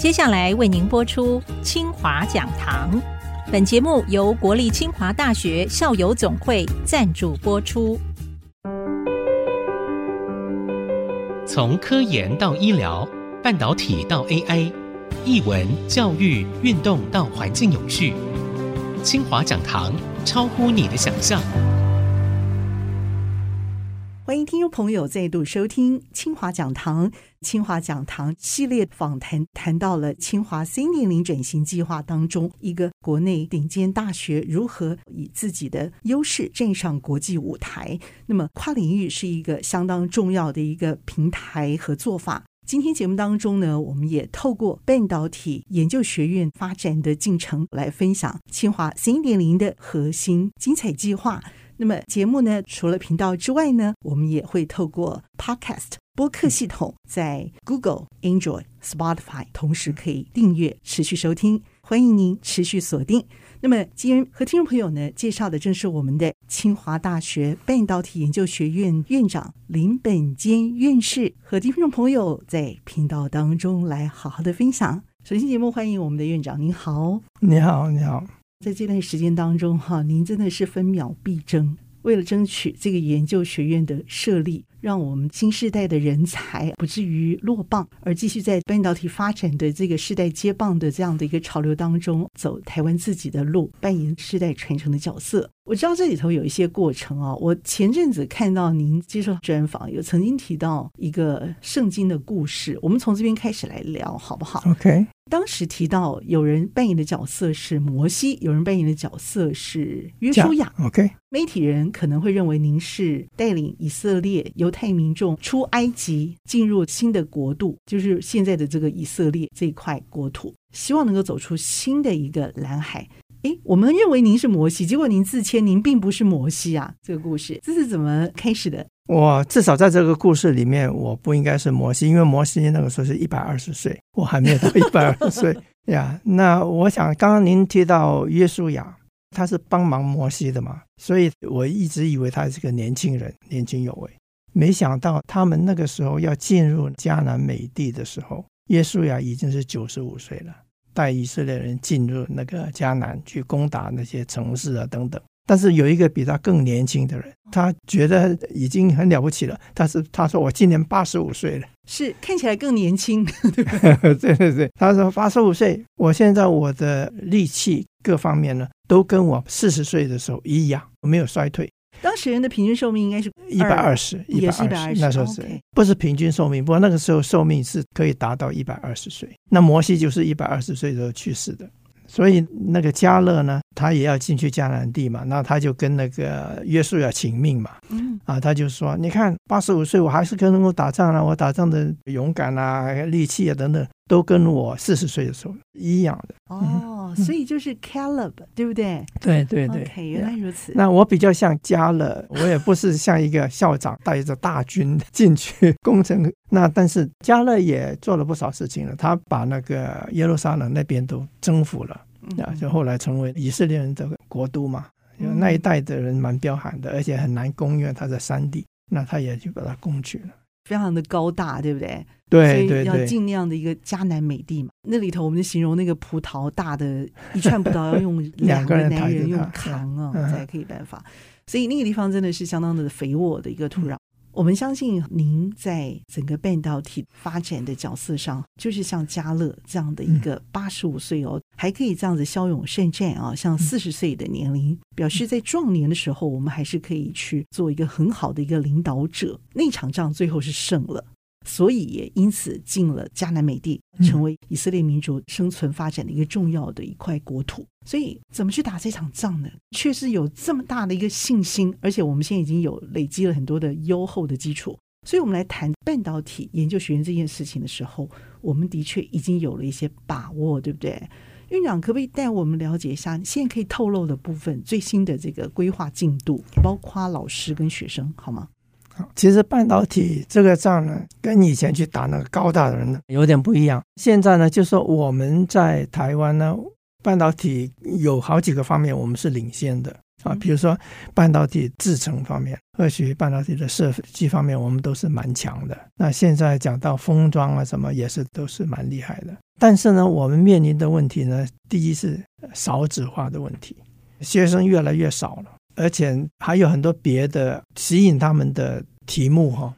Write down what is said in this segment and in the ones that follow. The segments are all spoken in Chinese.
接下来为您播出清华讲堂。本节目由国立清华大学校友总会赞助播出。从科研到医疗，半导体到 AI，艺文、教育、运动到环境永续，清华讲堂超乎你的想象。欢迎听众朋友再度收听清华讲堂。清华讲堂系列访谈谈到了清华 C 点零转型计划当中，一个国内顶尖大学如何以自己的优势站上国际舞台。那么跨领域是一个相当重要的一个平台和做法。今天节目当中呢，我们也透过半导体研究学院发展的进程来分享清华 C 点零的核心精彩计划。那么节目呢，除了频道之外呢，我们也会透过 Podcast 播客系统，在 Google、Android、Spotify 同时可以订阅持续收听，欢迎您持续锁定。那么今天和听众朋友呢介绍的正是我们的清华大学半导体研究学院院长林本坚院士，和听众朋友在频道当中来好好的分享。首先节目欢迎我们的院长，您好，你好，你好。在这段时间当中，哈，您真的是分秒必争，为了争取这个研究学院的设立。让我们新时代的人才不至于落棒，而继续在半导体发展的这个世代接棒的这样的一个潮流当中走台湾自己的路，扮演世代传承的角色。我知道这里头有一些过程啊，我前阵子看到您接受专访，有曾经提到一个圣经的故事，我们从这边开始来聊好不好？OK。当时提到有人扮演的角色是摩西，有人扮演的角色是约书亚。OK。媒体人可能会认为您是带领以色列犹太民众出埃及，进入新的国度，就是现在的这个以色列这块国土，希望能够走出新的一个蓝海。诶，我们认为您是摩西，结果您自谦您并不是摩西啊！这个故事这是怎么开始的？我至少在这个故事里面，我不应该是摩西，因为摩西那个时候是一百二十岁，我还没有到 一百二十岁呀。yeah, 那我想，刚刚您提到约书亚，他是帮忙摩西的嘛，所以我一直以为他是个年轻人，年轻有为。没想到他们那个时候要进入迦南美地的时候，约书亚已经是九十五岁了，带以色列人进入那个迦南去攻打那些城市啊等等。但是有一个比他更年轻的人，他觉得已经很了不起了。但是他说：“我今年八十五岁了，是看起来更年轻。对”对对对，他说八十五岁，我现在我的力气各方面呢，都跟我四十岁的时候一样，我没有衰退。当时人的平均寿命应该是一百二十，也是一百二十。那时候是 Okay 不是平均寿命？不过那个时候寿命是可以达到一百二十岁。那摩西就是一百二十岁的时候去世的。所以那个加勒呢，他也要进去迦南地嘛，那他就跟那个约书亚请命嘛，嗯啊，他就说，你看八十五岁我还是跟能够打仗啊，我打仗的勇敢啊、力气啊等等，都跟我四十岁的时候一样的。哦，所以就是 Caleb，对不对？对对对。原来如此。那我比较像加勒，我也不是像一个校长带着大军进去攻城，那但是加勒也做了不少事情了，他把那个耶路撒冷那边都征服了。啊，就后来成为以色列人的国都嘛，因为那一代的人蛮彪悍的，而且很难攻，因为他在山地，那他也就把它攻取了，非常的高大，对不对？对对对，要尽量的一个迦南美地嘛，那里头我们就形容那个葡萄大的一串葡萄要用两个男人用扛啊才可以办法，所以那个地方真的是相当的肥沃的一个土壤。我们相信您在整个半导体发展的角色上，就是像嘉乐这样的一个八十五岁哦，还可以这样子骁勇善战啊，像四十岁的年龄，表示在壮年的时候，我们还是可以去做一个很好的一个领导者。那场仗最后是胜了。所以也因此进了迦南美地，成为以色列民族生存发展的一个重要的一块国土。所以怎么去打这场仗呢？确实有这么大的一个信心，而且我们现在已经有累积了很多的优厚的基础。所以我们来谈半导体研究学院这件事情的时候，我们的确已经有了一些把握，对不对？院长可不可以带我们了解一下现在可以透露的部分最新的这个规划进度，包括老师跟学生，好吗？其实半导体这个仗呢，跟以前去打那个高大的人呢有点不一样。现在呢，就说我们在台湾呢，半导体有好几个方面我们是领先的。啊，比如说半导体制成方面，或许半导体的设计方面，我们都是蛮强的。那现在讲到封装啊什么，也是都是蛮厉害的。但是呢，我们面临的问题呢，第一是少子化的问题，学生越来越少了，而且还有很多别的吸引他们的题目哈，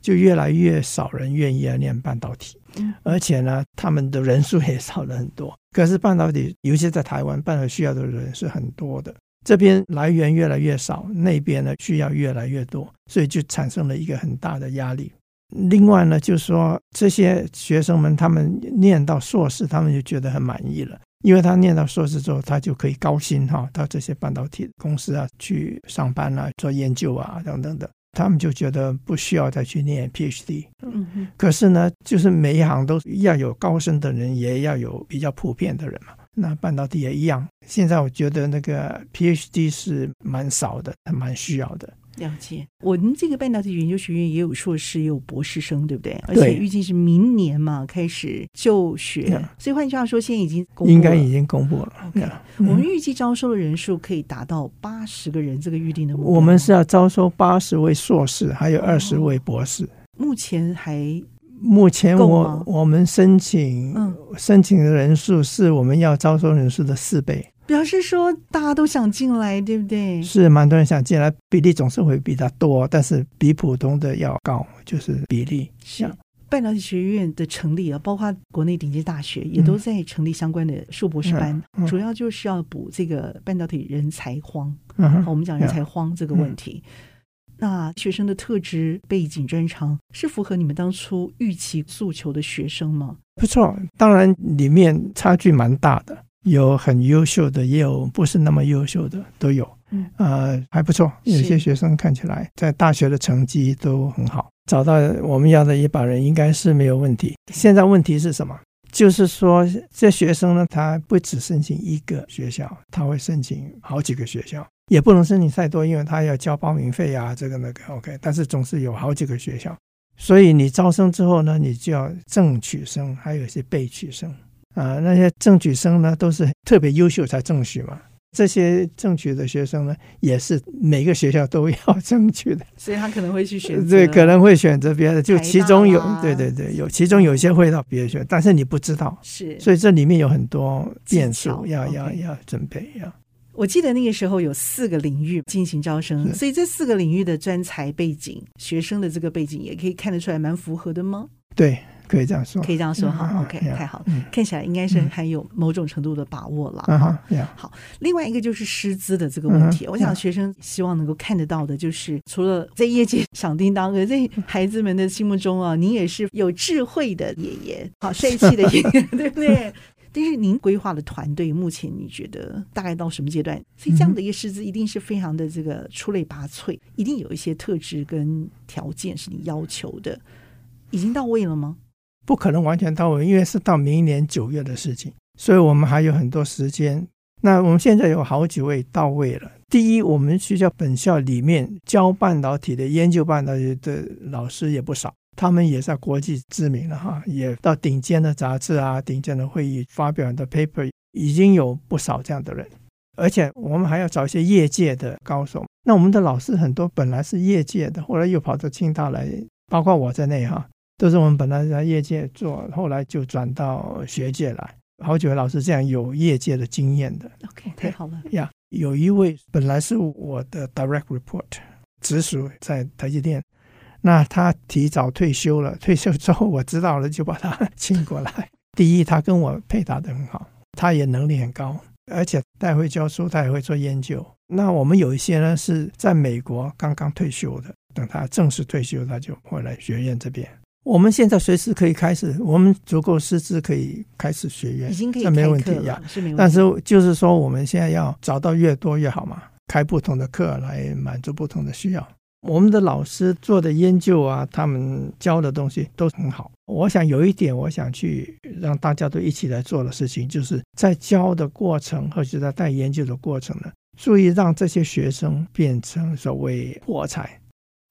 就越来越少人愿意来念半导体，而且呢，他们的人数也少了很多。可是半导体，尤其在台湾，半导体需要的人是很多的。这边来源越来越少，那边呢需要越来越多，所以就产生了一个很大的压力。另外呢，就是说这些学生们他们念到硕士，他们就觉得很满意了，因为他念到硕士之后，他就可以高薪哈，到这些半导体公司啊去上班啊，做研究啊等等的，他们就觉得不需要再去念 PhD。嗯哼。可是呢，就是每一行都要有高深的人，也要有比较普遍的人嘛。那半导体也一样，现在我觉得那个 PhD 是蛮少的，还蛮需要的。了解，我们这个半导体研究学院也有硕士，也有博士生，对不对？而且预计是明年嘛开始就学，对所以换句话说，现在已经应该已经公布了。OK，我们预计招收的人数可以达到八十个人，这个预定的目标。我们是要招收八十位硕士，还有二十位博士。目前还。目前我我们申请、嗯、申请的人数是我们要招收人数的四倍，表示说大家都想进来，对不对？是蛮多人想进来，比例总是会比较多，但是比普通的要高，就是比例。是半导体学院的成立啊，包括国内顶级大学也都在成立相关的硕博士班，主要就是要补这个半导体人才荒。我们讲人才荒这个问题。嗯那学生的特质、背景、专长是符合你们当初预期诉求的学生吗？不错，当然里面差距蛮大的，有很优秀的，也有不是那么优秀的，都有。嗯，呃，还不错，有些学生看起来在大学的成绩都很好，找到我们要的一把人应该是没有问题。现在问题是什么？就是说，这学生呢，他不只申请一个学校，他会申请好几个学校。也不能申请太多，因为他要交报名费啊，这个那个 OK。但是总是有好几个学校，所以你招生之后呢，你就要正取生，还有一些被取生啊。那些正取生呢，都是特别优秀才正取嘛。这些正取的学生呢，也是每个学校都要 争取的，所以他可能会去选择，对，可能会选择别的。就其中有，对对对，有其中有些会到别的学校，但是你不知道，是，所以这里面有很多变数，要要要准备要。我记得那个时候有四个领域进行招生，所以这四个领域的专才背景、学生的这个背景也可以看得出来蛮符合的吗？对，可以这样说，可以这样说哈。嗯、OK，嗯、太好了，嗯、看起来应该是还有某种程度的把握了。嗯、好，另外一个就是师资的这个问题，嗯、我想学生希望能够看得到的就是，除了在业界响叮当，而在孩子们的心目中啊，您也是有智慧的爷爷，好 帅气的爷爷，对不对？但是您规划的团队目前你觉得大概到什么阶段？所以这样的一个师资一定是非常的这个出类拔萃，一定有一些特质跟条件是你要求的，已经到位了吗？不可能完全到位，因为是到明年九月的事情，所以我们还有很多时间。那我们现在有好几位到位了。第一，我们学校本校里面教半导体的、研究半导体的老师也不少。他们也在国际知名了哈，也到顶尖的杂志啊、顶尖的会议发表的 paper，已经有不少这样的人。而且我们还要找一些业界的高手。那我们的老师很多本来是业界的，后来又跑到清大来，包括我在内哈，都是我们本来在业界做，后来就转到学界来。好几位老师这样有业界的经验的。OK，太好了呀。有一位本来是我的 direct report，直属在台积电。那他提早退休了，退休之后我知道了，就把他请过来。第一，他跟我配搭的很好，他也能力很高，而且他也会教书，他也会做研究。那我们有一些呢是在美国刚刚退休的，等他正式退休，他就会来学院这边。我们现在随时可以开始，我们足够师资可以开始学院，已经可以这没问题呀，是没问题。但是就是说，我们现在要找到越多越好嘛，开不同的课来满足不同的需要。我们的老师做的研究啊，他们教的东西都很好。我想有一点，我想去让大家都一起来做的事情，就是在教的过程或者在带研究的过程呢，注意让这些学生变成所谓破才。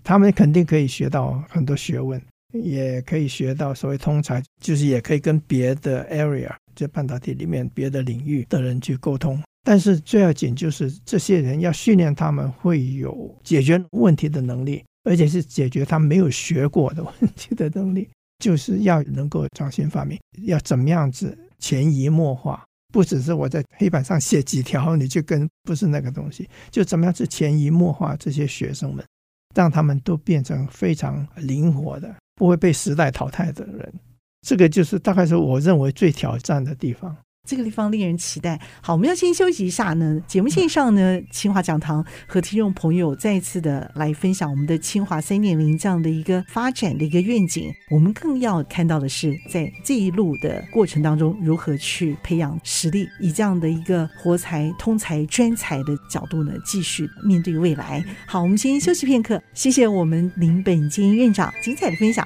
他们肯定可以学到很多学问，也可以学到所谓通才，就是也可以跟别的 area，就半导体里面别的领域的人去沟通。但是最要紧就是这些人要训练他们会有解决问题的能力，而且是解决他没有学过的问题的能力，就是要能够创新发明，要怎么样子潜移默化，不只是我在黑板上写几条，你就跟不是那个东西，就怎么样子潜移默化这些学生们，让他们都变成非常灵活的，不会被时代淘汰的人。这个就是大概是我认为最挑战的地方。这个地方令人期待。好，我们要先休息一下呢。节目线上呢，清华讲堂和听众朋友再一次的来分享我们的清华三点零这样的一个发展的一个愿景。我们更要看到的是，在这一路的过程当中，如何去培养实力，以这样的一个活才、通才、专才的角度呢，继续面对未来。好，我们先休息片刻。谢谢我们林本坚院长精彩的分享。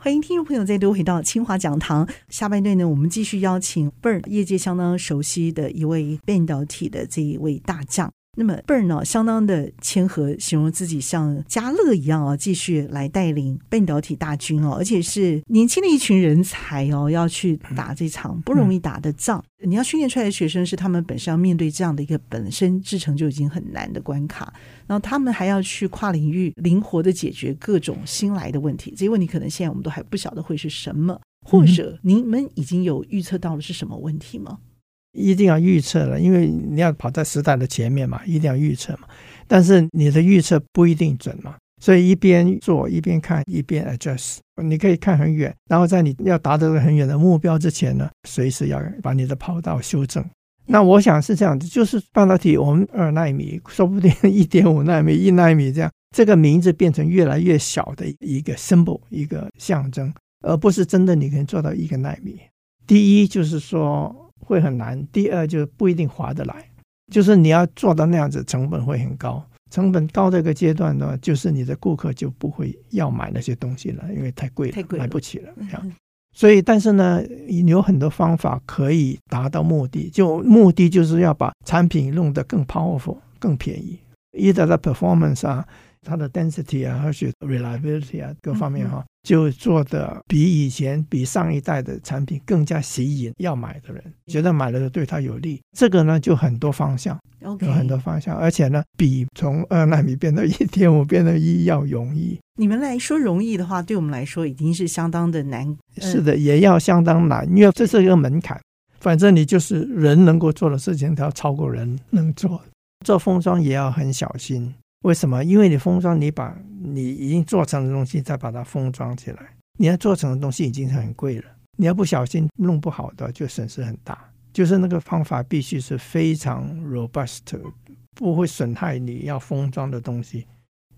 欢迎听众朋友再度回到清华讲堂。下半段呢，我们继续邀请倍儿业界相当熟悉的一位半导体的这一位大将。那么 Bern 哦，相当的谦和，形容自己像家乐一样哦，继续来带领半导体大军哦，而且是年轻的一群人才哦，要去打这场不容易打的仗。你要训练出来的学生，是他们本身要面对这样的一个本身制成就已经很难的关卡，然后他们还要去跨领域灵活的解决各种新来的问题。这些问题可能现在我们都还不晓得会是什么，或者你们已经有预测到了是什么问题吗？一定要预测了，因为你要跑在时代的前面嘛，一定要预测嘛。但是你的预测不一定准嘛，所以一边做一边看，一边 adjust。你可以看很远，然后在你要达到很远的目标之前呢，随时要把你的跑道修正。那我想是这样子，就是半导体，我们二纳米，说不定 一点五纳米、一纳米这样，这个名字变成越来越小的一个 symbol，一个象征，而不是真的你可以做到一个纳米。第一就是说。会很难。第二，就是不一定划得来，就是你要做到那样子，成本会很高。成本高的一个阶段呢，就是你的顾客就不会要买那些东西了，因为太贵了，太贵了，买不起了。这样，所以，但是呢，你有很多方法可以达到目的，就目的就是要把产品弄得更 powerful、更便宜，一直的 performance 啊。它的 density 啊，而且 reliability 啊，各方面哈、啊，就做的比以前、比上一代的产品更加吸引要买的人，觉得买了对他有利。这个呢，就很多方向有很多方向，而且呢，比从二纳米变到一点五变到一要容易。你们来说容易的话，对我们来说已经是相当的难。是的，也要相当难，因为这是一个门槛。反正你就是人能够做的事情，它要超过人能做。做封装也要很小心。为什么？因为你封装，你把你已经做成的东西再把它封装起来，你要做成的东西已经很贵了。你要不小心弄不好的，就损失很大。就是那个方法必须是非常 robust，不会损害你要封装的东西。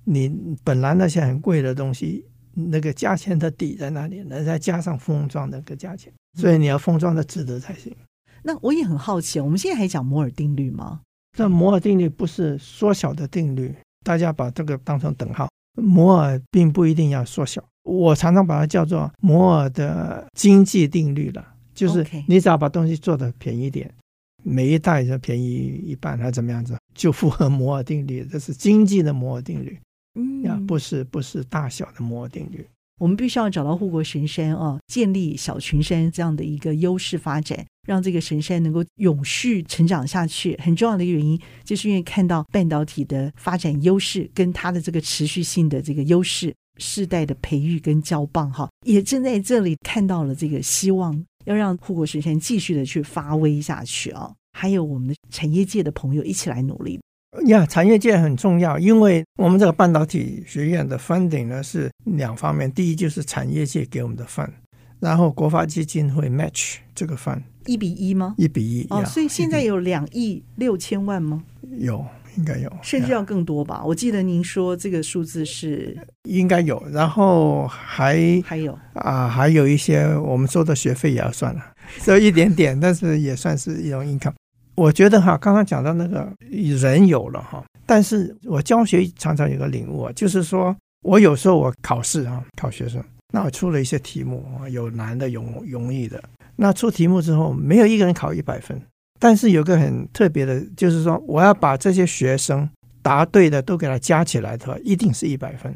你本来那些很贵的东西，那个价钱的底在那里？那再加上封装那个价钱，所以你要封装的值得才行。那我也很好奇，我们现在还讲摩尔定律吗？这摩尔定律不是缩小的定律。大家把这个当成等号，摩尔并不一定要缩小。我常常把它叫做摩尔的经济定律了，就是你只要把东西做的便宜一点，每一代就便宜一半，还是怎么样子，就符合摩尔定律。这是经济的摩尔定律，嗯，啊，不是不是大小的摩尔定律。我们必须要找到护国神山啊，建立小群山这样的一个优势发展，让这个神山能够永续成长下去。很重要的一个原因，就是因为看到半导体的发展优势跟它的这个持续性的这个优势，世代的培育跟交棒哈，也正在这里看到了这个希望，要让护国神山继续的去发威下去啊。还有我们的产业界的朋友一起来努力。呀，产业界很重要，因为我们这个半导体学院的 funding 呢是两方面，第一就是产业界给我们的 fund，然后国发基金会 match 这个 fund，一比一吗？一比一哦，所以现在有两亿六千万吗？有，应该有，甚至要更多吧？我记得您说这个数字是应该有，然后还还有啊，还有一些我们收的学费也要算了，收一点点，但是也算是一种 income。我觉得哈，刚刚讲到那个人有了哈，但是我教学常常有个领悟，就是说我有时候我考试啊，考学生，那我出了一些题目啊，有难的，有容易的。那出题目之后，没有一个人考一百分，但是有个很特别的，就是说我要把这些学生答对的都给他加起来的话，一定是一百分，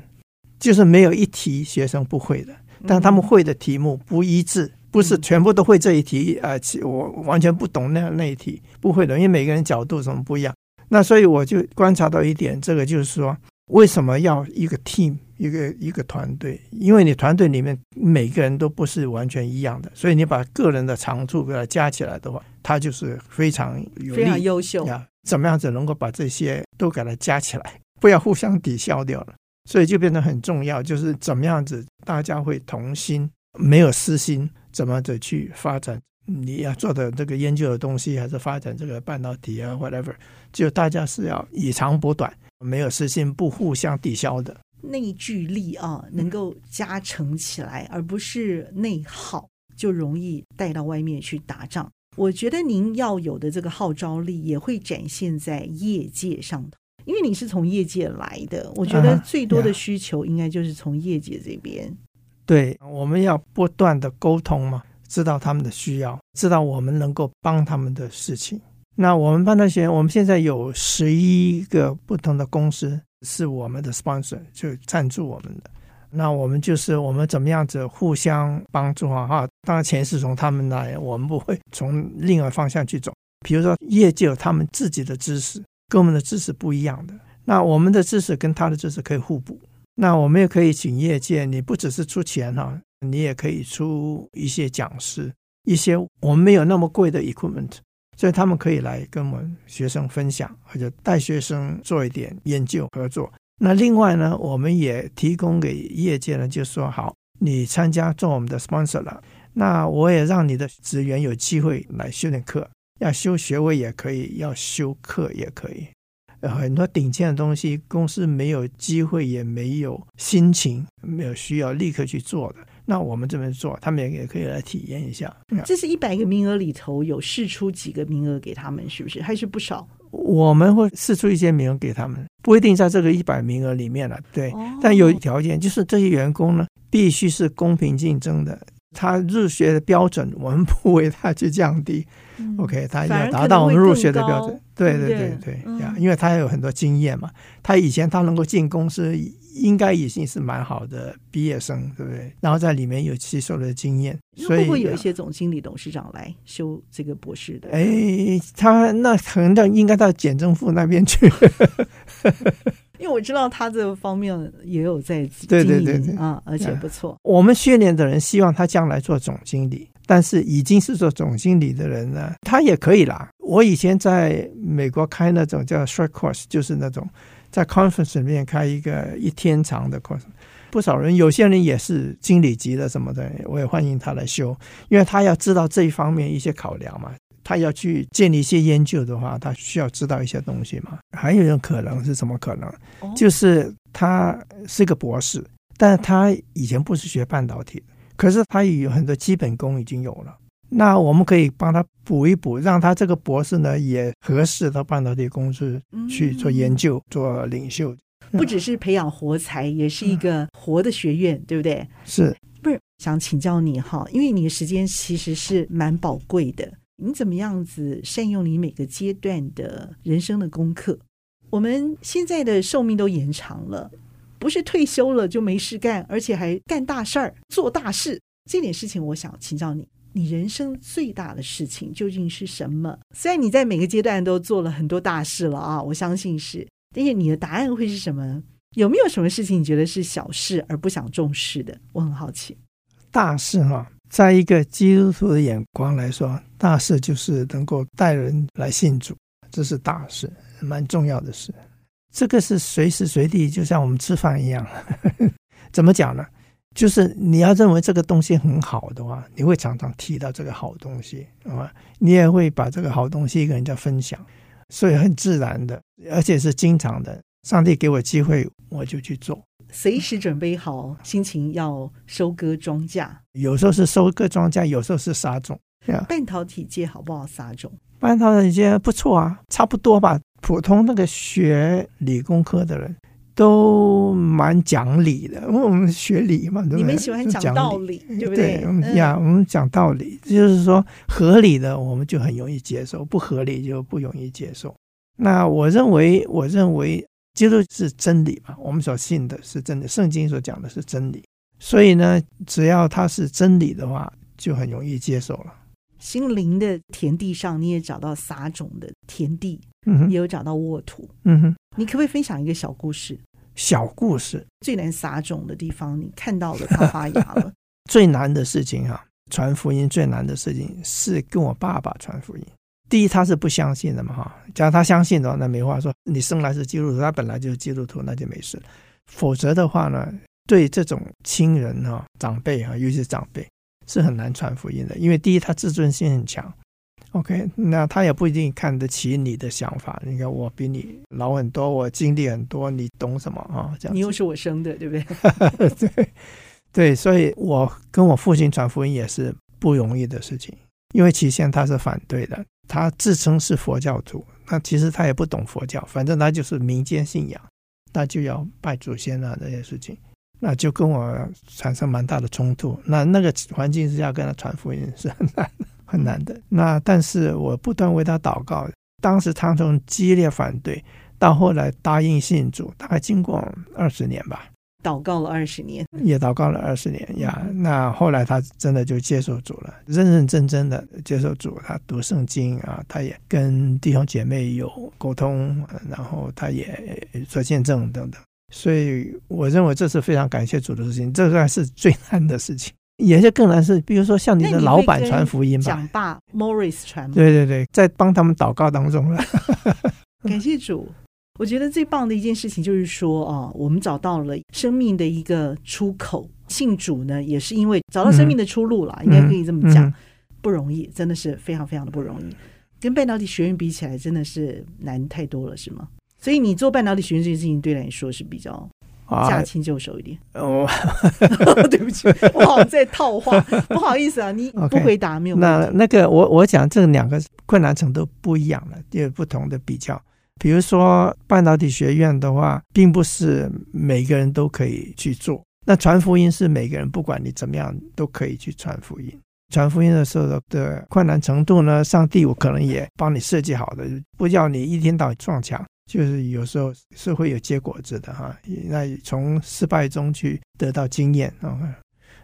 就是没有一题学生不会的，但他们会的题目不一致。不是全部都会这一题啊，我完全不懂那那一题，不会的，因为每个人角度什么不一样。那所以我就观察到一点，这个就是说，为什么要一个 team，一个一个团队？因为你团队里面每个人都不是完全一样的，所以你把个人的长处给它加起来的话，它就是非常有非常优秀呀。怎么样子能够把这些都给它加起来，不要互相抵消掉了？所以就变得很重要，就是怎么样子大家会同心，没有私心，怎么着去发展你要做的这个研究的东西，还是发展这个半导体啊，whatever，就大家是要以长补短，没有私心，不互相抵消的内聚力啊，能够加成起来，而不是内耗，就容易带到外面去打仗。我觉得您要有的这个号召力，也会展现在业界上头。因为你是从业界来的，我觉得最多的需求应该就是从业界这边。Uh, yeah. 对，我们要不断的沟通嘛，知道他们的需要，知道我们能够帮他们的事情。那我们半导体，我们现在有十一个不同的公司是我们的 sponsor，就赞助我们的。那我们就是我们怎么样子互相帮助啊？哈，当然钱是从他们来，我们不会从另外方向去走。比如说，业界有他们自己的知识。跟我们的知识不一样的，那我们的知识跟他的知识可以互补。那我们也可以请业界，你不只是出钱哈，你也可以出一些讲师，一些我们没有那么贵的 equipment，所以他们可以来跟我们学生分享，或者带学生做一点研究合作。那另外呢，我们也提供给业界呢，就说好，你参加做我们的 sponsor 了，那我也让你的职员有机会来修点课。要修学位也可以，要修课也可以。很多顶尖的东西，公司没有机会，也没有心情，没有需要立刻去做的。那我们这边做，他们也也可以来体验一下。这是一百个名额里头有试出几个名额给他们，是不是？还是不少？我们会试出一些名额给他们，不一定在这个一百名额里面了。对，哦、但有条件，就是这些员工呢，必须是公平竞争的。他入学的标准，我们不为他去降低。嗯、OK，他要达到我们入学的标准。对对对对呀，嗯、因为他有很多经验嘛。他以前他能够进公司，应该已经是蛮好的毕业生，对不对？然后在里面有吸收的经验，所以会不会有一些总经理、董事长来修这个博士的？哎，他那可能到应该到简政府那边去。因为我知道他这方面也有在经营，对对对对啊，而且不错。我们训练的人希望他将来做总经理，但是已经是做总经理的人呢，他也可以啦。我以前在美国开那种叫 short course，就是那种在 conference 里面开一个一天长的 course，不少人，有些人也是经理级的什么的，我也欢迎他来修，因为他要知道这一方面一些考量嘛。他要去建立一些研究的话，他需要知道一些东西嘛。还有一种可能是什么可能？就是他是个博士，但是他以前不是学半导体的，可是他有很多基本功已经有了。那我们可以帮他补一补，让他这个博士呢也合适到半导体公司去做研究、做领袖。不只是培养活才，也是一个活的学院，对不对？是，不是想请教你哈？因为你的时间其实是蛮宝贵的。你怎么样子善用你每个阶段的人生的功课？我们现在的寿命都延长了，不是退休了就没事干，而且还干大事儿、做大事。这点事情，我想请教你，你人生最大的事情究竟是什么？虽然你在每个阶段都做了很多大事了啊，我相信是，但是你的答案会是什么？有没有什么事情你觉得是小事而不想重视的？我很好奇。大事哈。在一个基督徒的眼光来说，大事就是能够带人来信主，这是大事，蛮重要的事。这个是随时随地，就像我们吃饭一样。怎么讲呢？就是你要认为这个东西很好的话，你会常常提到这个好东西啊，你也会把这个好东西跟人家分享，所以很自然的，而且是经常的。上帝给我机会，我就去做。随时准备好心情要收割庄稼，有时候是收割庄稼，有时候是撒种。半导体界好不好撒种？半导体界不错啊，差不多吧。普通那个学理工科的人都蛮讲理的，因为我们学理嘛，对不对？你们喜欢讲道理，对不对？对呀，我们讲道理，就是说合理的我们就很容易接受，不合理就不容易接受。那我认为，我认为。基督是真理嘛？我们所信的是真理，圣经所讲的是真理。所以呢，只要它是真理的话，就很容易接受了。心灵的田地上，你也找到撒种的田地，嗯哼，也有找到沃土。嗯哼，你可不可以分享一个小故事？小故事，最难撒种的地方，你看到了它发芽了。最难的事情哈、啊，传福音最难的事情是跟我爸爸传福音。第一，他是不相信的嘛哈，假如他相信的话，那没话说。你生来是基督徒，他本来就是基督徒，那就没事。否则的话呢，对这种亲人哈、长辈哈，尤其是长辈，是很难传福音的。因为第一，他自尊心很强。OK，那他也不一定看得起你的想法。你看，我比你老很多，我经历很多，你懂什么啊？这样，你又是我生的，对不对？对，对，所以我跟我父亲传福音也是不容易的事情。因为起先他是反对的，他自称是佛教徒，那其实他也不懂佛教，反正他就是民间信仰，那就要拜祖先啊这些事情，那就跟我产生蛮大的冲突。那那个环境之下跟他传福音是很难的。很难的。那但是我不断为他祷告。当时他从激烈反对，到后来答应信主，大概经过二十年吧。祷告了二十年，也祷告了二十年呀。那后来他真的就接受主了，认认真真的接受主。他读圣经啊，他也跟弟兄姐妹有沟通，然后他也做见证等等。所以我认为这是非常感谢主的事情，这个是最难的事情。也是更难是，比如说像你的老板传福音吧，讲爸 Morris 传，对对对，在帮他们祷告当中了。感谢主，我觉得最棒的一件事情就是说啊，我们找到了生命的一个出口。信主呢，也是因为找到生命的出路了，嗯、应该可以这么讲，嗯、不容易，真的是非常非常的不容易。跟半导体学院比起来，真的是难太多了，是吗？所以你做半导体学院这件事情，对来说是比较。驾轻就熟一点哦，对不起，我好像在套话，不好意思啊，你不回答没有？那那个我我讲这两个困难程度不一样了，有不同的比较。比如说半导体学院的话，并不是每个人都可以去做。那传福音是每个人，不管你怎么样都可以去传福音。传福音的时候的困难程度呢，上帝我可能也帮你设计好的，不要你一天到晚撞墙。就是有时候是会有结果子的哈，那从失败中去得到经验啊。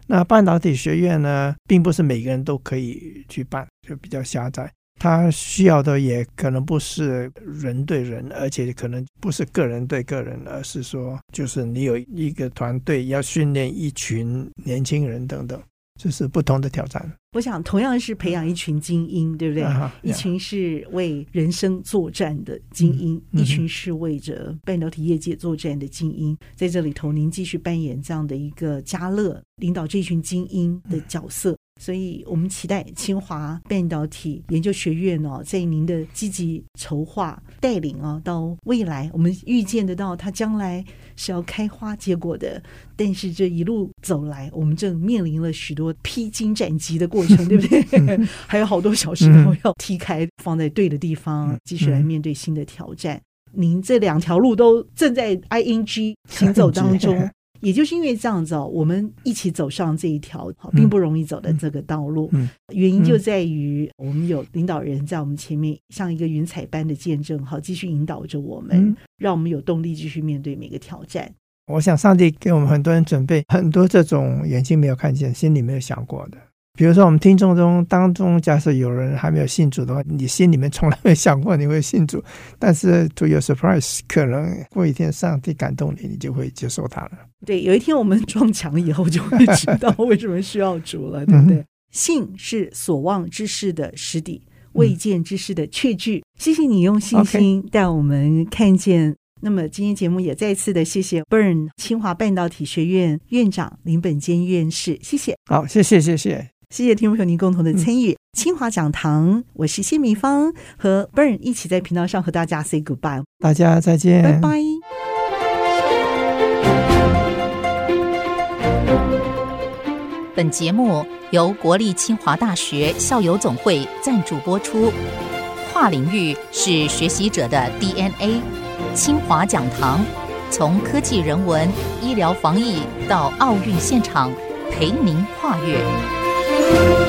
那半导体学院呢，并不是每个人都可以去办，就比较狭窄。他需要的也可能不是人对人，而且可能不是个人对个人，而是说，就是你有一个团队要训练一群年轻人等等。这是不同的挑战。我想，同样是培养一群精英，对不对？啊、一群是为人生作战的精英，一群是为着半导体业界作战的精英。在这里头，您继续扮演这样的一个家乐，领导这群精英的角色。嗯所以我们期待清华半导体研究学院哦，在您的积极筹划带领啊，到未来我们预见得到它将来是要开花结果的。但是这一路走来，我们正面临了许多披荆斩棘的过程，对不对？还有好多小石头要踢开，放在对的地方，继续来面对新的挑战。您这两条路都正在 ING 行走当中。也就是因为这样子哦，我们一起走上这一条好并不容易走的这个道路。嗯，原因就在于我们有领导人在我们前面，像一个云彩般的见证，好继续引导着我们，让我们有动力继续面对每个挑战。我想上帝给我们很多人准备很多这种眼睛没有看见、心里没有想过的。比如说，我们听众中当中，假设有人还没有信主的话，你心里面从来没想过你会信主，但是 to your surprise，可能过一天上帝感动你，你就会接受他了。对，有一天我们撞墙以后，就会知道为什么需要主了，对不对？嗯、信是所望之事的实底，未见之事的确据。谢谢你用信心带我们看见。那么今天节目也再次的谢谢 Burn 清华半导体学院院长林本坚院士，谢谢。好，谢谢，谢谢。谢谢听众朋友您共同的参与，清华讲堂，我是谢明芳，和 Burn 一起在频道上和大家 say goodbye，大家再见，拜拜。本节目由国立清华大学校友总会赞助播出，跨领域是学习者的 DNA，清华讲堂从科技人文、医疗防疫到奥运现场，陪您跨越。Thank you.